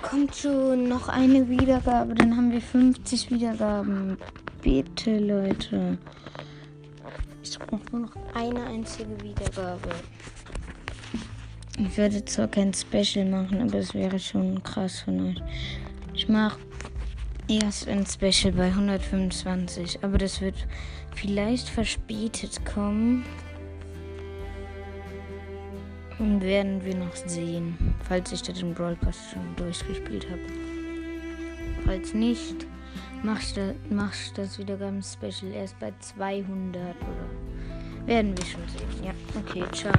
kommt schon noch eine Wiedergabe, dann haben wir 50 Wiedergaben. Bitte, Leute. Ich brauche nur noch eine einzige Wiedergabe. Ich würde zwar kein Special machen, aber es wäre schon krass von euch. Ich mache erst ein Special bei 125, aber das wird vielleicht verspätet kommen. Und werden wir noch sehen, falls ich das im Pass schon durchgespielt habe. Falls nicht, mach ich das, mach ich das Wiedergaben-Special erst bei 200 oder werden wir schon sehen. Ja, okay, ciao.